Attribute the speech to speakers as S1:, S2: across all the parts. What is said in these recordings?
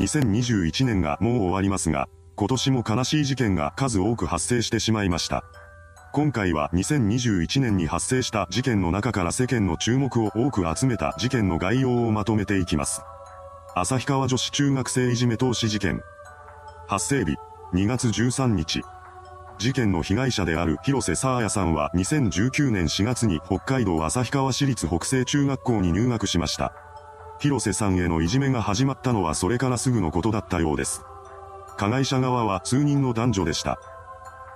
S1: 2021年がもう終わりますが、今年も悲しい事件が数多く発生してしまいました。今回は2021年に発生した事件の中から世間の注目を多く集めた事件の概要をまとめていきます。旭川女子中学生いじめ投資事件。発生日、2月13日。事件の被害者である広瀬沙彩さんは2019年4月に北海道旭川市立北西中学校に入学しました。広瀬さんへのいじめが始まったのはそれからすぐのことだったようです。加害者側は数人の男女でした。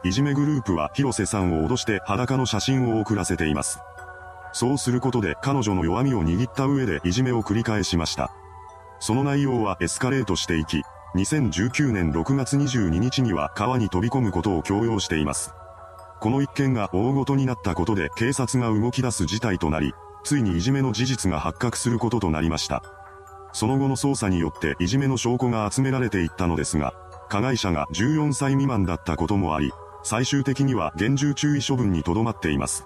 S1: いじめグループは広瀬さんを脅して裸の写真を送らせています。そうすることで彼女の弱みを握った上でいじめを繰り返しました。その内容はエスカレートしていき、2019年6月22日には川に飛び込むことを強要しています。この一件が大ごとになったことで警察が動き出す事態となり、ついにいじめの事実が発覚することとなりました。その後の捜査によっていじめの証拠が集められていったのですが、加害者が14歳未満だったこともあり、最終的には厳重注意処分にとどまっています。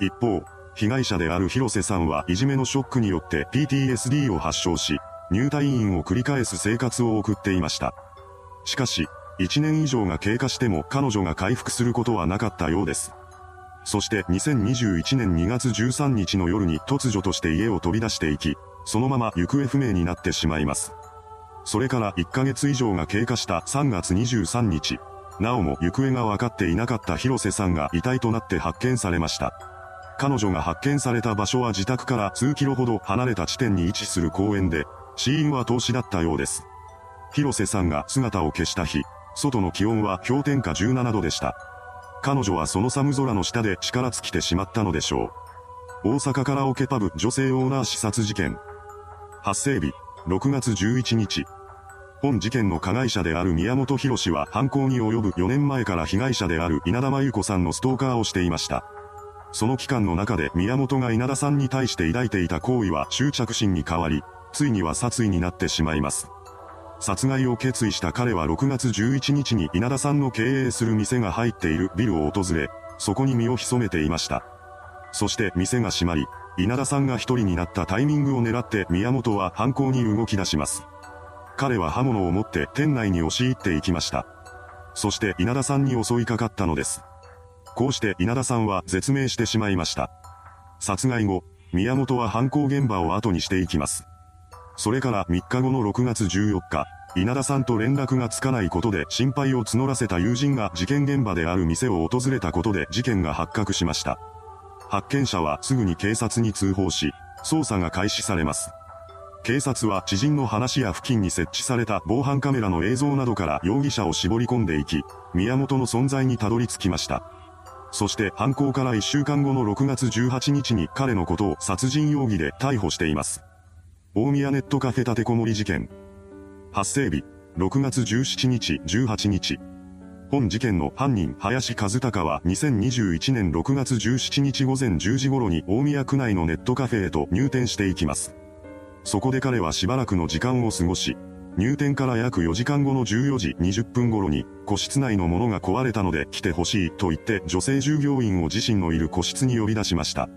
S1: 一方、被害者である広瀬さんはいじめのショックによって PTSD を発症し、入退院を繰り返す生活を送っていました。しかし、1年以上が経過しても彼女が回復することはなかったようです。そして2021年2月13日の夜に突如として家を飛び出していき、そのまま行方不明になってしまいます。それから1ヶ月以上が経過した3月23日、なおも行方が分かっていなかった広瀬さんが遺体となって発見されました。彼女が発見された場所は自宅から数キロほど離れた地点に位置する公園で、死因は投資だったようです。広瀬さんが姿を消した日、外の気温は氷点下17度でした。彼女はその寒空の下で力尽きてしまったのでしょう。大阪カラオケパブ女性オーナー刺殺事件。発生日、6月11日。本事件の加害者である宮本博士は犯行に及ぶ4年前から被害者である稲田真由子さんのストーカーをしていました。その期間の中で宮本が稲田さんに対して抱いていた行為は執着心に変わり、ついには殺意になってしまいます。殺害を決意した彼は6月11日に稲田さんの経営する店が入っているビルを訪れ、そこに身を潜めていました。そして店が閉まり、稲田さんが一人になったタイミングを狙って宮本は犯行に動き出します。彼は刃物を持って店内に押し入っていきました。そして稲田さんに襲いかかったのです。こうして稲田さんは絶命してしまいました。殺害後、宮本は犯行現場を後にしていきます。それから3日後の6月14日、稲田さんと連絡がつかないことで心配を募らせた友人が事件現場である店を訪れたことで事件が発覚しました。発見者はすぐに警察に通報し、捜査が開始されます。警察は知人の話や付近に設置された防犯カメラの映像などから容疑者を絞り込んでいき、宮本の存在にたどり着きました。そして犯行から1週間後の6月18日に彼のことを殺人容疑で逮捕しています。大宮ネットカフェ立てこもり事件。発生日、6月17日、18日。本事件の犯人、林和孝は2021年6月17日午前10時頃に大宮区内のネットカフェへと入店していきます。そこで彼はしばらくの時間を過ごし、入店から約4時間後の14時20分頃に、個室内のものが壊れたので来てほしいと言って女性従業員を自身のいる個室に呼び出しました。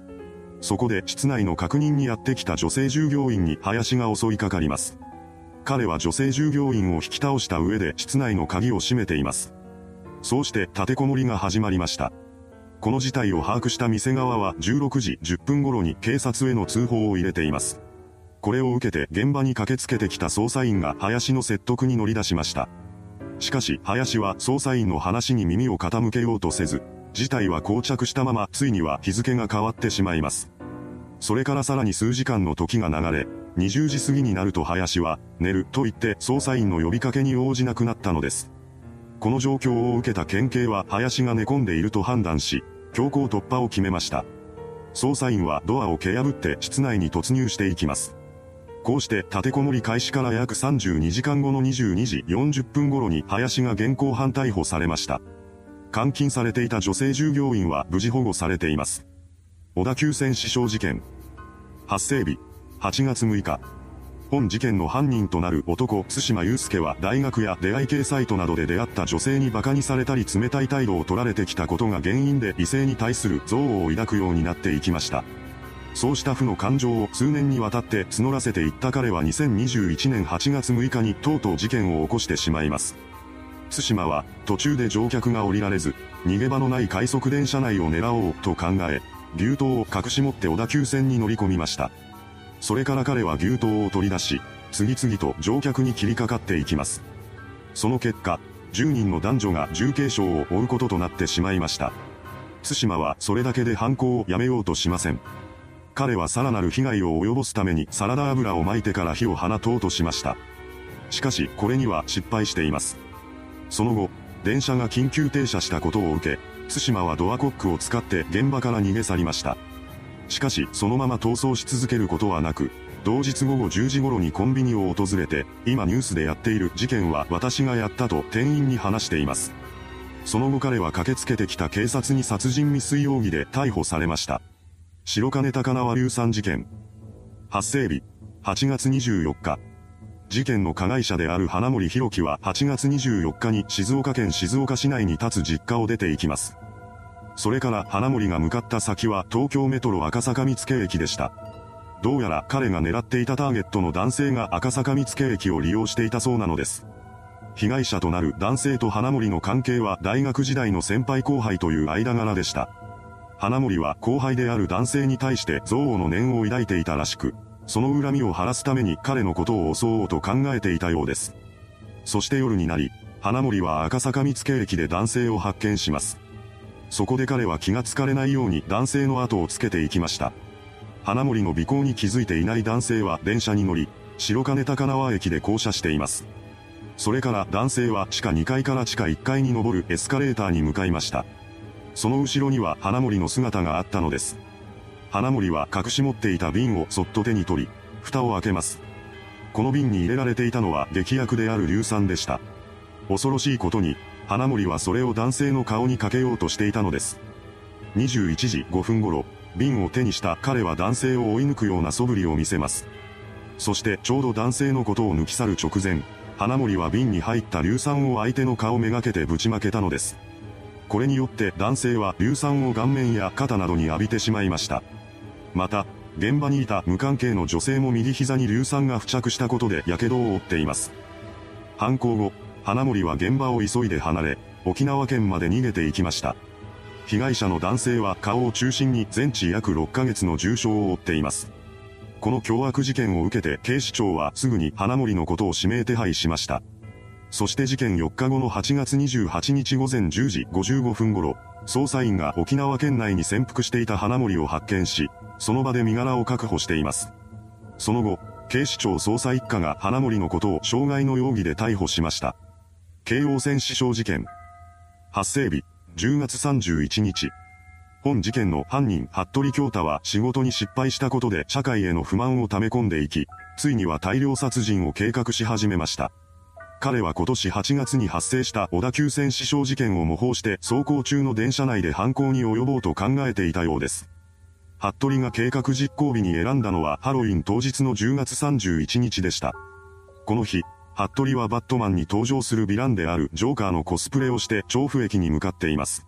S1: そこで室内の確認にやってきた女性従業員に林が襲いかかります。彼は女性従業員を引き倒した上で室内の鍵を閉めています。そうして立てこもりが始まりました。この事態を把握した店側は16時10分頃に警察への通報を入れています。これを受けて現場に駆けつけてきた捜査員が林の説得に乗り出しました。しかし林は捜査員の話に耳を傾けようとせず、事態は膠着したままついには日付が変わってしまいます。それからさらに数時間の時が流れ、20時過ぎになると林は、寝ると言って捜査員の呼びかけに応じなくなったのです。この状況を受けた県警は林が寝込んでいると判断し、強行突破を決めました。捜査員はドアを蹴破って室内に突入していきます。こうして立てこもり開始から約32時間後の22時40分頃に林が現行犯逮捕されました。監禁されていた女性従業員は無事保護されています。小田急線死傷事件。発生日、8月6日。本事件の犯人となる男、津島祐介は大学や出会い系サイトなどで出会った女性に馬鹿にされたり冷たい態度を取られてきたことが原因で異性に対する憎悪を抱くようになっていきました。そうした負の感情を数年にわたって募らせていった彼は2021年8月6日にとうとう事件を起こしてしまいます。対馬は途中で乗客が降りられず、逃げ場のない快速電車内を狙おうと考え、牛刀を隠し持って小田急線に乗り込みました。それから彼は牛刀を取り出し、次々と乗客に切りかかっていきます。その結果、10人の男女が重軽傷を負うこととなってしまいました。対馬はそれだけで犯行をやめようとしません。彼はさらなる被害を及ぼすためにサラダ油を撒いてから火を放とうとしました。しかし、これには失敗しています。その後、電車が緊急停車したことを受け、対馬はドアコックを使って現場から逃げ去りました。しかし、そのまま逃走し続けることはなく、同日午後10時頃にコンビニを訪れて、今ニュースでやっている事件は私がやったと店員に話しています。その後彼は駆けつけてきた警察に殺人未遂容疑で逮捕されました。白金高輪硫酸事件。発生日、8月24日。事件の加害者である花森弘樹は8月24日に静岡県静岡市内に立つ実家を出て行きます。それから花森が向かった先は東京メトロ赤坂見附駅でした。どうやら彼が狙っていたターゲットの男性が赤坂見附駅を利用していたそうなのです。被害者となる男性と花森の関係は大学時代の先輩後輩という間柄でした。花森は後輩である男性に対して憎悪の念を抱いていたらしく、その恨みを晴らすために彼のことを襲おうと考えていたようです。そして夜になり、花森は赤坂見附駅で男性を発見します。そこで彼は気がつかれないように男性の後をつけていきました。花森の尾行に気づいていない男性は電車に乗り、白金高輪駅で降車しています。それから男性は地下2階から地下1階に上るエスカレーターに向かいました。その後ろには花森の姿があったのです。花森は隠し持っていた瓶をそっと手に取り、蓋を開けます。この瓶に入れられていたのは劇薬である硫酸でした。恐ろしいことに、花森はそれを男性の顔にかけようとしていたのです。21時5分頃、瓶を手にした彼は男性を追い抜くような素振りを見せます。そしてちょうど男性のことを抜き去る直前、花森は瓶に入った硫酸を相手の顔めがけてぶちまけたのです。これによって男性は硫酸を顔面や肩などに浴びてしまいました。また、現場にいた無関係の女性も右膝に硫酸が付着したことで火傷を負っています。犯行後、花森は現場を急いで離れ、沖縄県まで逃げていきました。被害者の男性は顔を中心に全治約6ヶ月の重傷を負っています。この凶悪事件を受けて警視庁はすぐに花森のことを指名手配しました。そして事件4日後の8月28日午前10時55分頃、捜査員が沖縄県内に潜伏していた花森を発見し、その場で身柄を確保しています。その後、警視庁捜査一課が花森のことを傷害の容疑で逮捕しました。京王線死傷事件。発生日、10月31日。本事件の犯人、服部京太は仕事に失敗したことで社会への不満を溜め込んでいき、ついには大量殺人を計画し始めました。彼は今年8月に発生した小田急線死傷事件を模倣して走行中の電車内で犯行に及ぼうと考えていたようです。服部が計画実行日に選んだのはハロウィン当日の10月31日でした。この日、服部はバットマンに登場するヴィランであるジョーカーのコスプレをして調布駅に向かっています。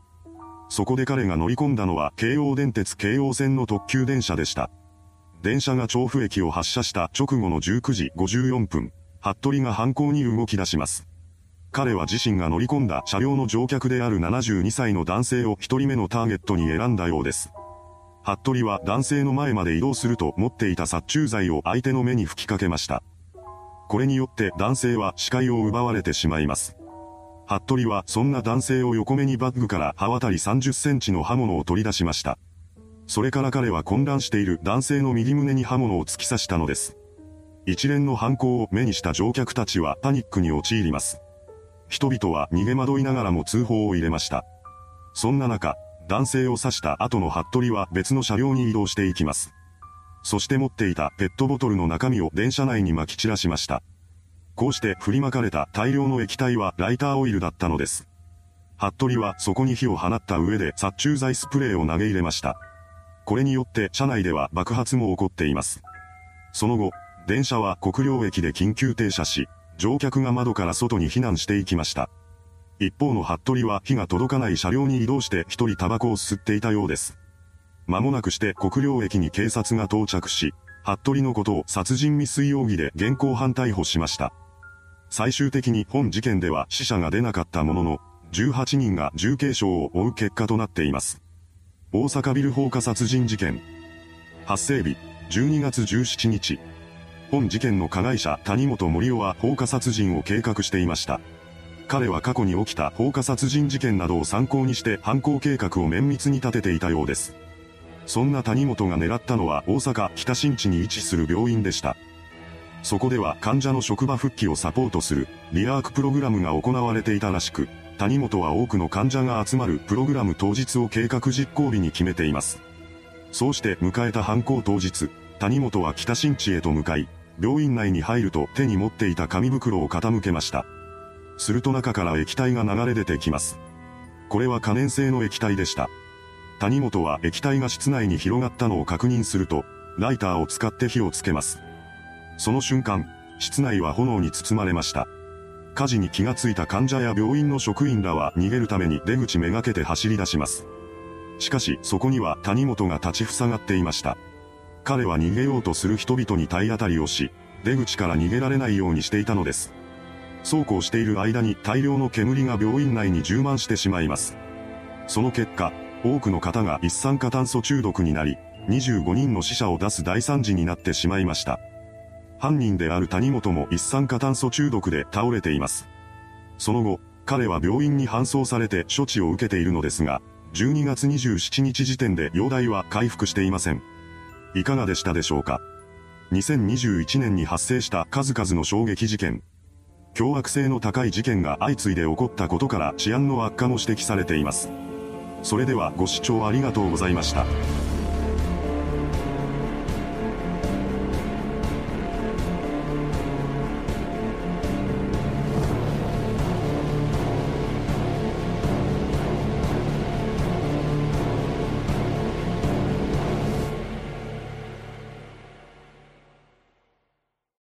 S1: そこで彼が乗り込んだのは京王電鉄京王線の特急電車でした。電車が調布駅を発車した直後の19時54分、服部が犯行に動き出します。彼は自身が乗り込んだ車両の乗客である72歳の男性を一人目のターゲットに選んだようです。服部は男性の前まで移動すると持っていた殺虫剤を相手の目に吹きかけました。これによって男性は視界を奪われてしまいます。服部はそんな男性を横目にバッグから刃渡り30センチの刃物を取り出しました。それから彼は混乱している男性の右胸に刃物を突き刺したのです。一連の犯行を目にした乗客たちはパニックに陥ります。人々は逃げ惑いながらも通報を入れました。そんな中、男性を刺した後の服部は別の車両に移動していきます。そして持っていたペットボトルの中身を電車内に撒き散らしました。こうして振りまかれた大量の液体はライターオイルだったのです。服部はそこに火を放った上で殺虫剤スプレーを投げ入れました。これによって車内では爆発も起こっています。その後、電車は国領駅で緊急停車し、乗客が窓から外に避難していきました。一方の服部は火が届かない車両に移動して一人タバコを吸っていたようです。間もなくして国領駅に警察が到着し、服部のことを殺人未遂容疑で現行犯逮捕しました。最終的に本事件では死者が出なかったものの、18人が重軽傷を負う結果となっています。大阪ビル放火殺人事件。発生日、12月17日。本事件の加害者谷本森夫は放火殺人を計画していました。彼は過去に起きた放火殺人事件などを参考にして犯行計画を綿密に立てていたようです。そんな谷本が狙ったのは大阪北新地に位置する病院でした。そこでは患者の職場復帰をサポートするリアークプログラムが行われていたらしく、谷本は多くの患者が集まるプログラム当日を計画実行日に決めています。そうして迎えた犯行当日、谷本は北新地へと向かい、病院内に入ると手に持っていた紙袋を傾けました。すると中から液体が流れ出てきます。これは可燃性の液体でした。谷本は液体が室内に広がったのを確認すると、ライターを使って火をつけます。その瞬間、室内は炎に包まれました。火事に気がついた患者や病院の職員らは逃げるために出口めがけて走り出します。しかし、そこには谷本が立ち塞がっていました。彼は逃げようとする人々に体当たりをし、出口から逃げられないようにしていたのです。そうこうしている間に大量の煙が病院内に充満してしまいます。その結果、多くの方が一酸化炭素中毒になり、25人の死者を出す大惨事になってしまいました。犯人である谷本も一酸化炭素中毒で倒れています。その後、彼は病院に搬送されて処置を受けているのですが、12月27日時点で容体は回復していません。いかがでしたでしょうか ?2021 年に発生した数々の衝撃事件。凶悪性の高い事件が相次いで起こったことから治安の悪化も指摘されています。それではご視聴ありがとうございました。